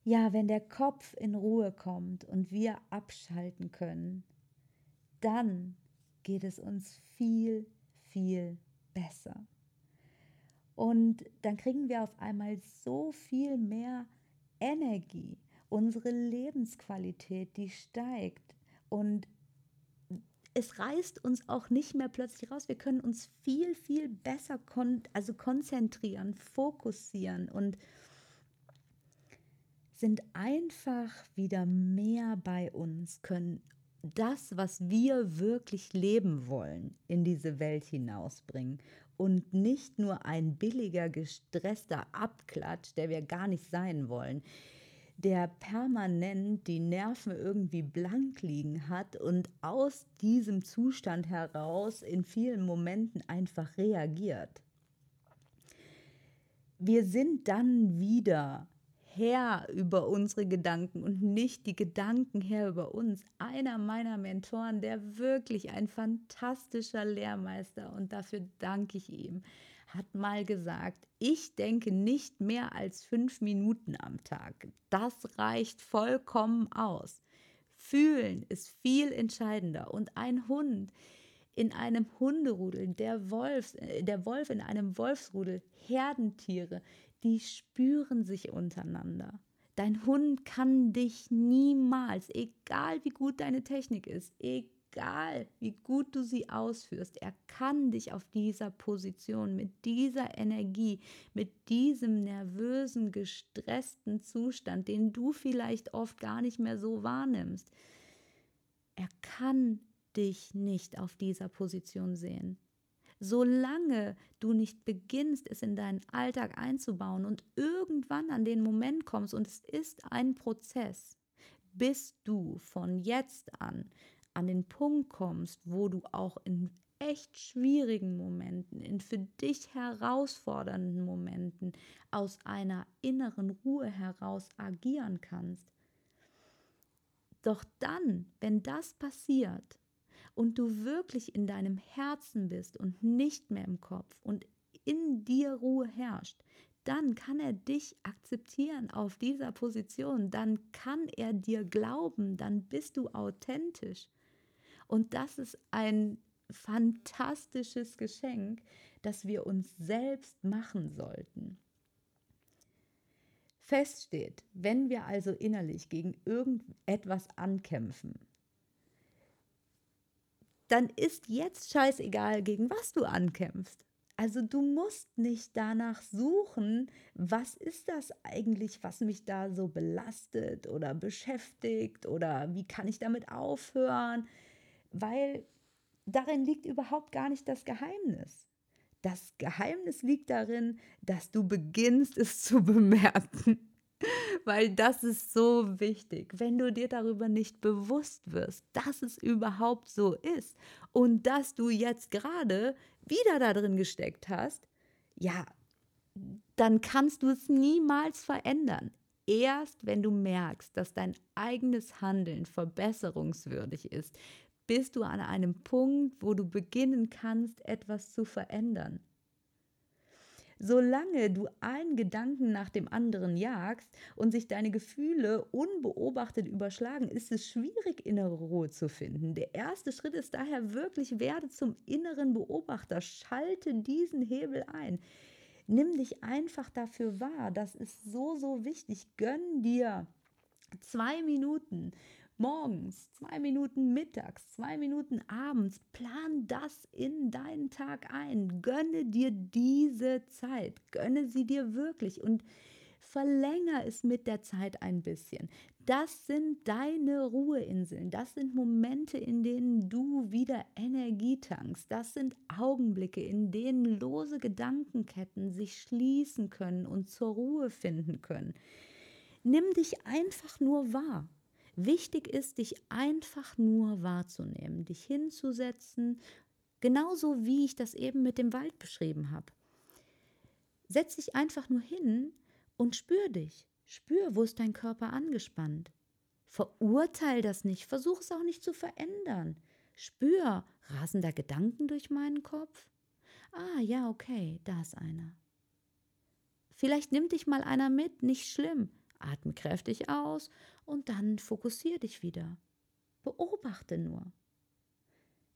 Ja, wenn der Kopf in Ruhe kommt und wir abschalten können, dann geht es uns viel, viel besser. Und dann kriegen wir auf einmal so viel mehr Energie. Unsere Lebensqualität, die steigt. Und es reißt uns auch nicht mehr plötzlich raus. Wir können uns viel, viel besser kon also konzentrieren, fokussieren und sind einfach wieder mehr bei uns, können das, was wir wirklich leben wollen, in diese Welt hinausbringen und nicht nur ein billiger, gestresster Abklatsch, der wir gar nicht sein wollen, der permanent die Nerven irgendwie blank liegen hat und aus diesem Zustand heraus in vielen Momenten einfach reagiert. Wir sind dann wieder Herr über unsere Gedanken und nicht die Gedanken Herr über uns. Einer meiner Mentoren, der wirklich ein fantastischer Lehrmeister und dafür danke ich ihm, hat mal gesagt, ich denke nicht mehr als fünf Minuten am Tag. Das reicht vollkommen aus. Fühlen ist viel entscheidender und ein Hund in einem Hunderudel, der Wolf, äh, der Wolf in einem Wolfsrudel, Herdentiere, die spüren sich untereinander. Dein Hund kann dich niemals, egal wie gut deine Technik ist, egal wie gut du sie ausführst, er kann dich auf dieser Position, mit dieser Energie, mit diesem nervösen, gestressten Zustand, den du vielleicht oft gar nicht mehr so wahrnimmst, er kann dich nicht auf dieser Position sehen. Solange du nicht beginnst, es in deinen Alltag einzubauen und irgendwann an den Moment kommst, und es ist ein Prozess, bis du von jetzt an an den Punkt kommst, wo du auch in echt schwierigen Momenten, in für dich herausfordernden Momenten aus einer inneren Ruhe heraus agieren kannst. Doch dann, wenn das passiert, und du wirklich in deinem Herzen bist und nicht mehr im Kopf und in dir Ruhe herrscht, dann kann er dich akzeptieren auf dieser Position, dann kann er dir glauben, dann bist du authentisch. Und das ist ein fantastisches Geschenk, das wir uns selbst machen sollten. Fest steht, wenn wir also innerlich gegen irgendetwas ankämpfen, dann ist jetzt scheißegal, gegen was du ankämpfst. Also du musst nicht danach suchen, was ist das eigentlich, was mich da so belastet oder beschäftigt oder wie kann ich damit aufhören, weil darin liegt überhaupt gar nicht das Geheimnis. Das Geheimnis liegt darin, dass du beginnst es zu bemerken. *laughs* Weil das ist so wichtig, wenn du dir darüber nicht bewusst wirst, dass es überhaupt so ist und dass du jetzt gerade wieder da drin gesteckt hast, ja, dann kannst du es niemals verändern. Erst wenn du merkst, dass dein eigenes Handeln verbesserungswürdig ist, bist du an einem Punkt, wo du beginnen kannst, etwas zu verändern. Solange du einen Gedanken nach dem anderen jagst und sich deine Gefühle unbeobachtet überschlagen, ist es schwierig, innere Ruhe zu finden. Der erste Schritt ist daher wirklich, werde zum inneren Beobachter, schalte diesen Hebel ein. Nimm dich einfach dafür wahr. Das ist so, so wichtig. Gönn dir zwei Minuten morgens, zwei Minuten mittags, zwei Minuten abends. Plan das in deinen Tag ein. Gönne dir diese Zeit. Gönne sie dir wirklich und verlänger es mit der Zeit ein bisschen. Das sind deine Ruheinseln. Das sind Momente, in denen du wieder Energie tankst. Das sind Augenblicke, in denen lose Gedankenketten sich schließen können und zur Ruhe finden können. Nimm dich einfach nur wahr. Wichtig ist, dich einfach nur wahrzunehmen, dich hinzusetzen, genauso wie ich das eben mit dem Wald beschrieben habe. Setz dich einfach nur hin und spür dich. Spür, wo ist dein Körper angespannt. Verurteil das nicht, versuch es auch nicht zu verändern. Spür, rasen da Gedanken durch meinen Kopf? Ah, ja, okay, da ist einer. Vielleicht nimmt dich mal einer mit, nicht schlimm. Atme kräftig aus und dann fokussiere dich wieder. Beobachte nur.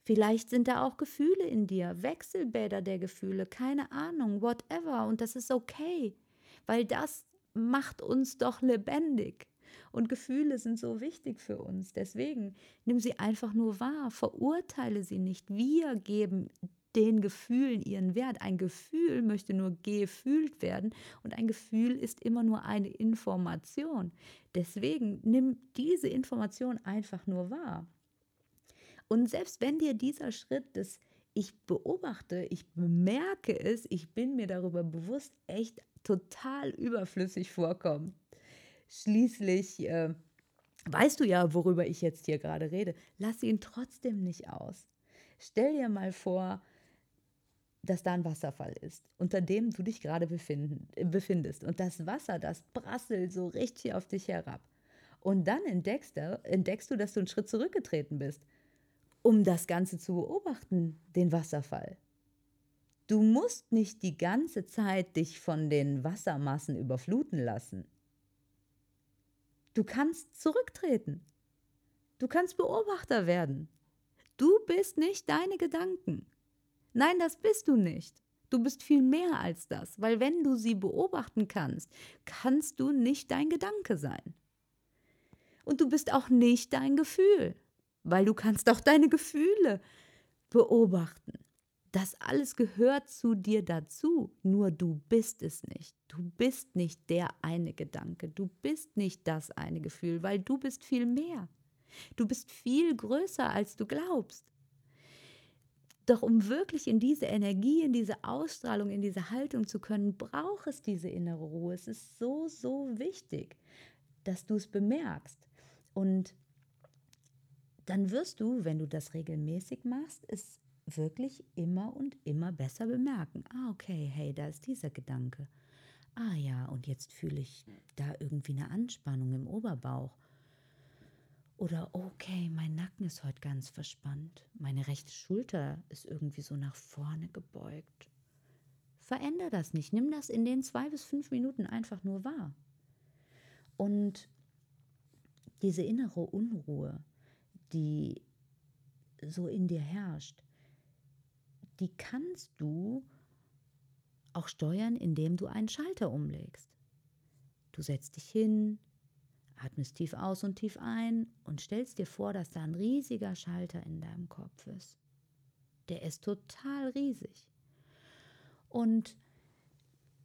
Vielleicht sind da auch Gefühle in dir, Wechselbäder der Gefühle, keine Ahnung, whatever. Und das ist okay, weil das macht uns doch lebendig. Und Gefühle sind so wichtig für uns. Deswegen nimm sie einfach nur wahr, verurteile sie nicht. Wir geben den Gefühlen ihren Wert. Ein Gefühl möchte nur gefühlt werden und ein Gefühl ist immer nur eine Information. Deswegen nimm diese Information einfach nur wahr. Und selbst wenn dir dieser Schritt des ich beobachte, ich bemerke es, ich bin mir darüber bewusst, echt total überflüssig vorkommt. Schließlich äh, weißt du ja, worüber ich jetzt hier gerade rede. Lass ihn trotzdem nicht aus. Stell dir mal vor, dass da ein Wasserfall ist, unter dem du dich gerade befindest. Und das Wasser, das prasselt so richtig auf dich herab. Und dann entdeckst du, entdeckst du, dass du einen Schritt zurückgetreten bist, um das Ganze zu beobachten, den Wasserfall. Du musst nicht die ganze Zeit dich von den Wassermassen überfluten lassen. Du kannst zurücktreten. Du kannst Beobachter werden. Du bist nicht deine Gedanken. Nein, das bist du nicht. Du bist viel mehr als das, weil wenn du sie beobachten kannst, kannst du nicht dein Gedanke sein. Und du bist auch nicht dein Gefühl, weil du kannst auch deine Gefühle beobachten. Das alles gehört zu dir dazu, nur du bist es nicht. Du bist nicht der eine Gedanke, du bist nicht das eine Gefühl, weil du bist viel mehr. Du bist viel größer, als du glaubst. Doch um wirklich in diese Energie, in diese Ausstrahlung, in diese Haltung zu können, braucht es diese innere Ruhe. Es ist so, so wichtig, dass du es bemerkst. Und dann wirst du, wenn du das regelmäßig machst, es wirklich immer und immer besser bemerken. Ah, okay, hey, da ist dieser Gedanke. Ah ja, und jetzt fühle ich da irgendwie eine Anspannung im Oberbauch. Oder okay, mein Nacken ist heute ganz verspannt. Meine rechte Schulter ist irgendwie so nach vorne gebeugt. Veränder das nicht. Nimm das in den zwei bis fünf Minuten einfach nur wahr. Und diese innere Unruhe, die so in dir herrscht, die kannst du auch steuern, indem du einen Schalter umlegst. Du setzt dich hin, Atmest tief aus und tief ein und stellst dir vor, dass da ein riesiger Schalter in deinem Kopf ist. Der ist total riesig. Und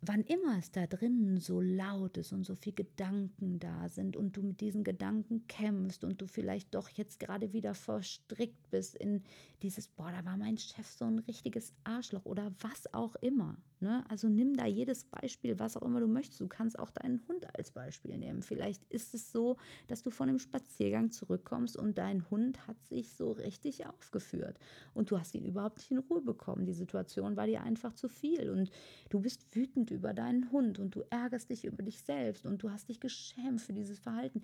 wann immer es da drinnen so laut ist und so viele Gedanken da sind und du mit diesen Gedanken kämpfst und du vielleicht doch jetzt gerade wieder verstrickt bist in dieses, boah, da war mein Chef so ein richtiges Arschloch oder was auch immer. Ne? Also nimm da jedes Beispiel, was auch immer du möchtest. Du kannst auch deinen Hund als Beispiel nehmen. Vielleicht ist es so, dass du von einem Spaziergang zurückkommst und dein Hund hat sich so richtig aufgeführt und du hast ihn überhaupt nicht in Ruhe bekommen. Die Situation war dir einfach zu viel und du bist wütend über deinen Hund und du ärgerst dich über dich selbst und du hast dich geschämt für dieses Verhalten.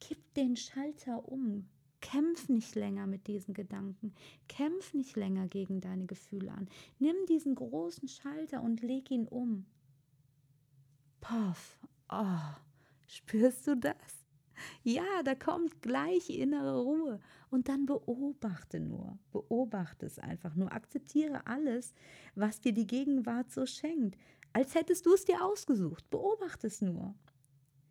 Kipp den Schalter um. Kämpf nicht länger mit diesen Gedanken. Kämpf nicht länger gegen deine Gefühle an. Nimm diesen großen Schalter und leg ihn um. Poff. Oh, spürst du das? Ja, da kommt gleich innere Ruhe. Und dann beobachte nur. Beobachte es einfach nur. Akzeptiere alles, was dir die Gegenwart so schenkt. Als hättest du es dir ausgesucht. Beobachte es nur.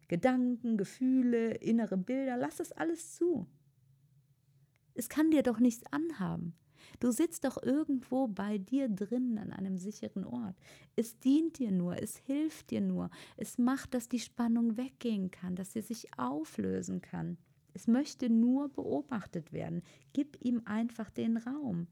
Gedanken, Gefühle, innere Bilder, lass das alles zu. Es kann dir doch nichts anhaben. Du sitzt doch irgendwo bei dir drinnen an einem sicheren Ort. Es dient dir nur, es hilft dir nur, es macht, dass die Spannung weggehen kann, dass sie sich auflösen kann. Es möchte nur beobachtet werden. Gib ihm einfach den Raum.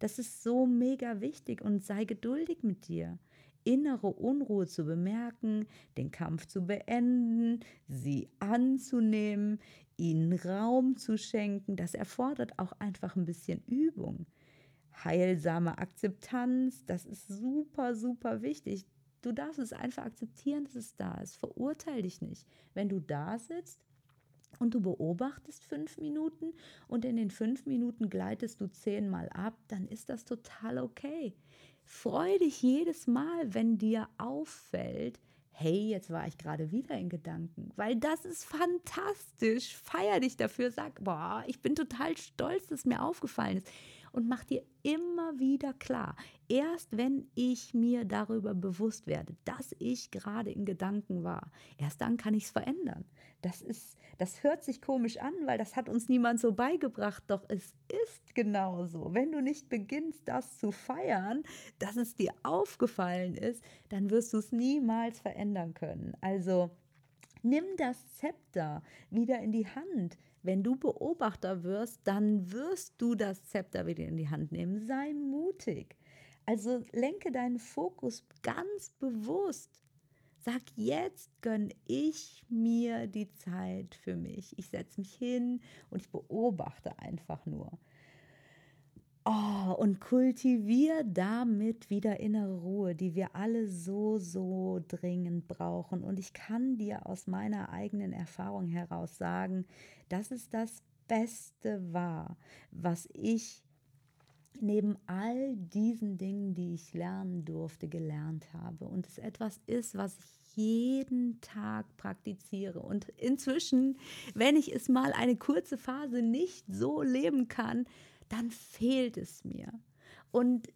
Das ist so mega wichtig und sei geduldig mit dir innere Unruhe zu bemerken, den Kampf zu beenden, sie anzunehmen, ihnen Raum zu schenken, das erfordert auch einfach ein bisschen Übung. Heilsame Akzeptanz, das ist super, super wichtig. Du darfst es einfach akzeptieren, dass es da ist. Verurteile dich nicht. Wenn du da sitzt und du beobachtest fünf Minuten und in den fünf Minuten gleitest du zehnmal ab, dann ist das total okay. Freu dich jedes Mal, wenn dir auffällt, hey, jetzt war ich gerade wieder in Gedanken, weil das ist fantastisch. Feier dich dafür, sag, boah, ich bin total stolz, dass mir aufgefallen ist. und mach dir immer wieder klar, erst wenn ich mir darüber bewusst werde, dass ich gerade in Gedanken war, erst dann kann ich es verändern. Das ist, das hört sich komisch an, weil das hat uns niemand so beigebracht, doch es ist genauso. Wenn du nicht beginnst, das zu feiern, dass es dir aufgefallen ist, dann wirst du es niemals verändern können. Also nimm das Zepter wieder in die Hand wenn du Beobachter wirst, dann wirst du das Zepter wieder in die Hand nehmen. Sei mutig. Also lenke deinen Fokus ganz bewusst. Sag, jetzt gönne ich mir die Zeit für mich. Ich setze mich hin und ich beobachte einfach nur. Oh, und kultivier damit wieder innere Ruhe, die wir alle so, so dringend brauchen. Und ich kann dir aus meiner eigenen Erfahrung heraus sagen, dass es das Beste war, was ich neben all diesen Dingen, die ich lernen durfte, gelernt habe. Und es etwas ist, was ich jeden Tag praktiziere. Und inzwischen, wenn ich es mal eine kurze Phase nicht so leben kann, dann fehlt es mir. Und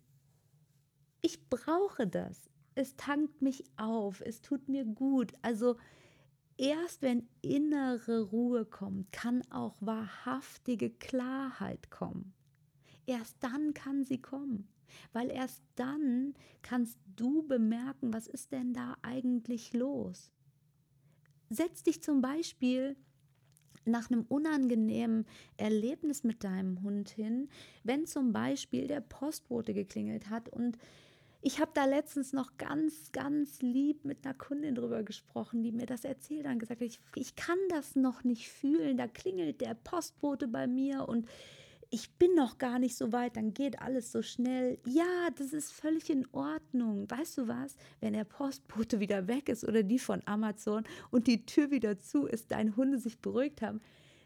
ich brauche das. Es tankt mich auf, es tut mir gut. Also erst wenn innere Ruhe kommt, kann auch wahrhaftige Klarheit kommen. Erst dann kann sie kommen, weil erst dann kannst du bemerken, was ist denn da eigentlich los. Setz dich zum Beispiel nach einem unangenehmen Erlebnis mit deinem Hund hin, wenn zum Beispiel der Postbote geklingelt hat. Und ich habe da letztens noch ganz, ganz lieb mit einer Kundin drüber gesprochen, die mir das erzählt hat und gesagt hat, ich, ich kann das noch nicht fühlen, da klingelt der Postbote bei mir und ich bin noch gar nicht so weit, dann geht alles so schnell. Ja, das ist völlig in Ordnung. Weißt du was? Wenn der Postbote *laughs* wieder weg ist oder die von Amazon und die Tür wieder zu ist, deine Hunde sich beruhigt haben,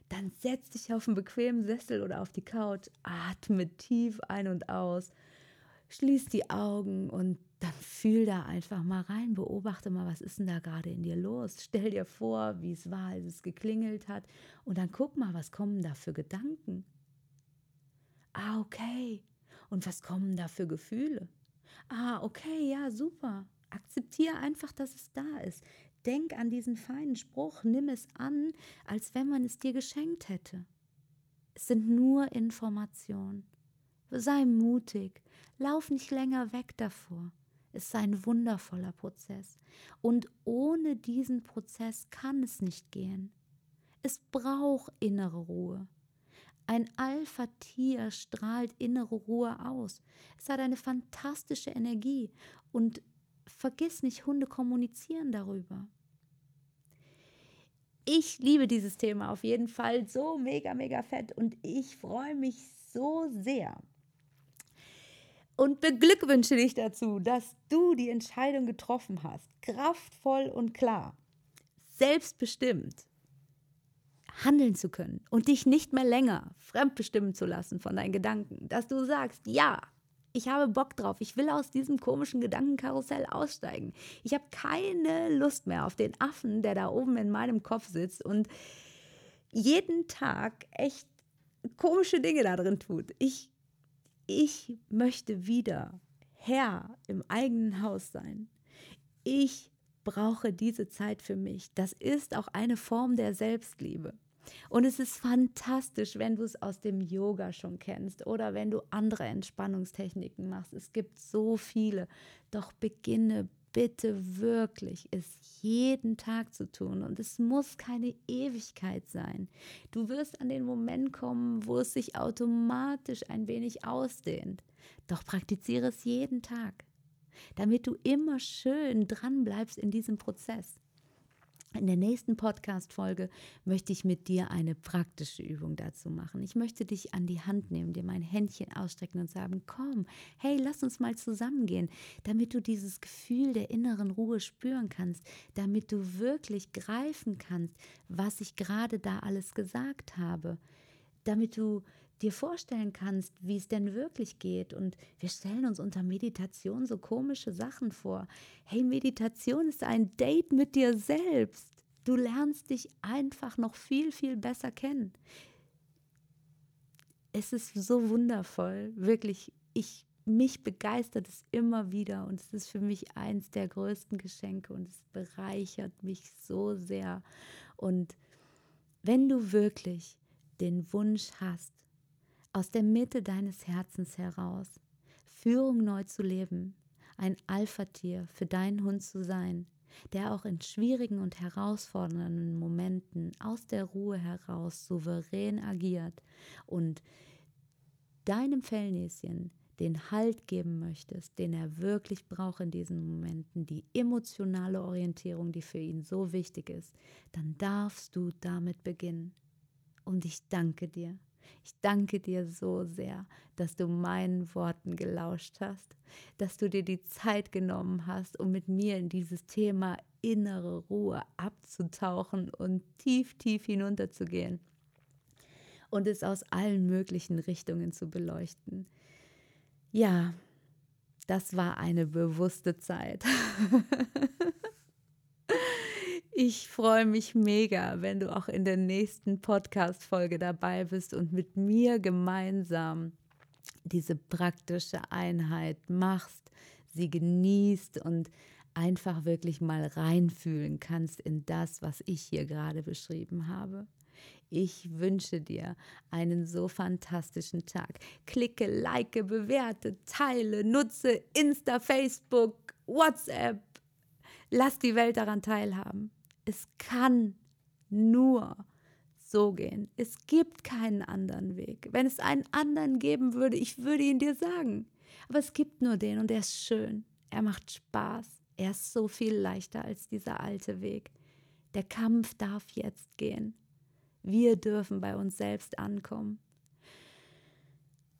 dann setz dich auf einen bequemen Sessel oder auf die Couch, atme tief ein und aus, schließ die Augen und dann fühl da einfach mal rein, beobachte mal, was ist denn da gerade in dir los? Stell dir vor, wie es war, als es geklingelt hat und dann guck mal, was kommen da für Gedanken. Ah, okay. Und was kommen da für Gefühle? Ah, okay, ja, super. Akzeptiere einfach, dass es da ist. Denk an diesen feinen Spruch, nimm es an, als wenn man es dir geschenkt hätte. Es sind nur Informationen. Sei mutig, lauf nicht länger weg davor. Es ist ein wundervoller Prozess. Und ohne diesen Prozess kann es nicht gehen. Es braucht innere Ruhe. Ein Alpha-Tier strahlt innere Ruhe aus. Es hat eine fantastische Energie. Und vergiss nicht, Hunde kommunizieren darüber. Ich liebe dieses Thema auf jeden Fall so mega, mega fett. Und ich freue mich so sehr. Und beglückwünsche dich dazu, dass du die Entscheidung getroffen hast, kraftvoll und klar, selbstbestimmt handeln zu können und dich nicht mehr länger fremdbestimmen zu lassen von deinen Gedanken, dass du sagst, ja, ich habe Bock drauf, ich will aus diesem komischen Gedankenkarussell aussteigen. Ich habe keine Lust mehr auf den Affen, der da oben in meinem Kopf sitzt und jeden Tag echt komische Dinge da drin tut. Ich, ich möchte wieder Herr im eigenen Haus sein. Ich brauche diese Zeit für mich. Das ist auch eine Form der Selbstliebe. Und es ist fantastisch, wenn du es aus dem Yoga schon kennst oder wenn du andere Entspannungstechniken machst. Es gibt so viele. Doch beginne bitte wirklich, es jeden Tag zu tun. Und es muss keine Ewigkeit sein. Du wirst an den Moment kommen, wo es sich automatisch ein wenig ausdehnt. Doch praktiziere es jeden Tag damit du immer schön dran bleibst in diesem Prozess. In der nächsten Podcast-Folge möchte ich mit dir eine praktische Übung dazu machen. Ich möchte dich an die Hand nehmen, dir mein Händchen ausstrecken und sagen: Komm, hey, lass uns mal zusammengehen, damit du dieses Gefühl der inneren Ruhe spüren kannst, damit du wirklich greifen kannst, was ich gerade da alles gesagt habe, damit du dir vorstellen kannst, wie es denn wirklich geht. Und wir stellen uns unter Meditation so komische Sachen vor. Hey, Meditation ist ein Date mit dir selbst. Du lernst dich einfach noch viel, viel besser kennen. es ist so wundervoll, wirklich. Ich mich begeistert es immer wieder und es ist für mich eins der größten Geschenke und es bereichert mich so sehr. Und wenn du wirklich den Wunsch hast, aus der Mitte deines Herzens heraus Führung neu zu leben, ein Alpha-Tier für deinen Hund zu sein, der auch in schwierigen und herausfordernden Momenten aus der Ruhe heraus souverän agiert und deinem Fellnäschen den Halt geben möchtest, den er wirklich braucht in diesen Momenten, die emotionale Orientierung, die für ihn so wichtig ist, dann darfst du damit beginnen. Und ich danke dir. Ich danke dir so sehr, dass du meinen Worten gelauscht hast, dass du dir die Zeit genommen hast, um mit mir in dieses Thema innere Ruhe abzutauchen und tief, tief hinunterzugehen und es aus allen möglichen Richtungen zu beleuchten. Ja, das war eine bewusste Zeit. *laughs* Ich freue mich mega, wenn du auch in der nächsten Podcast-Folge dabei bist und mit mir gemeinsam diese praktische Einheit machst, sie genießt und einfach wirklich mal reinfühlen kannst in das, was ich hier gerade beschrieben habe. Ich wünsche dir einen so fantastischen Tag. Klicke, like, bewerte, teile, nutze Insta, Facebook, WhatsApp. Lass die Welt daran teilhaben. Es kann nur so gehen. Es gibt keinen anderen Weg. Wenn es einen anderen geben würde, ich würde ihn dir sagen. Aber es gibt nur den und er ist schön. Er macht Spaß. Er ist so viel leichter als dieser alte Weg. Der Kampf darf jetzt gehen. Wir dürfen bei uns selbst ankommen.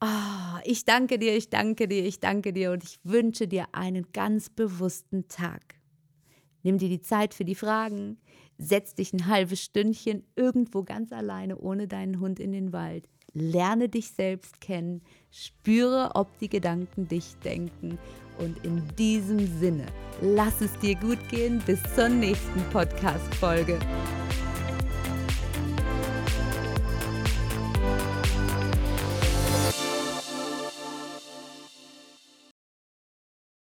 Oh, ich danke dir, ich danke dir, ich danke dir und ich wünsche dir einen ganz bewussten Tag. Nimm dir die Zeit für die Fragen. Setz dich ein halbes Stündchen irgendwo ganz alleine ohne deinen Hund in den Wald. Lerne dich selbst kennen. Spüre, ob die Gedanken dich denken. Und in diesem Sinne, lass es dir gut gehen. Bis zur nächsten Podcast-Folge.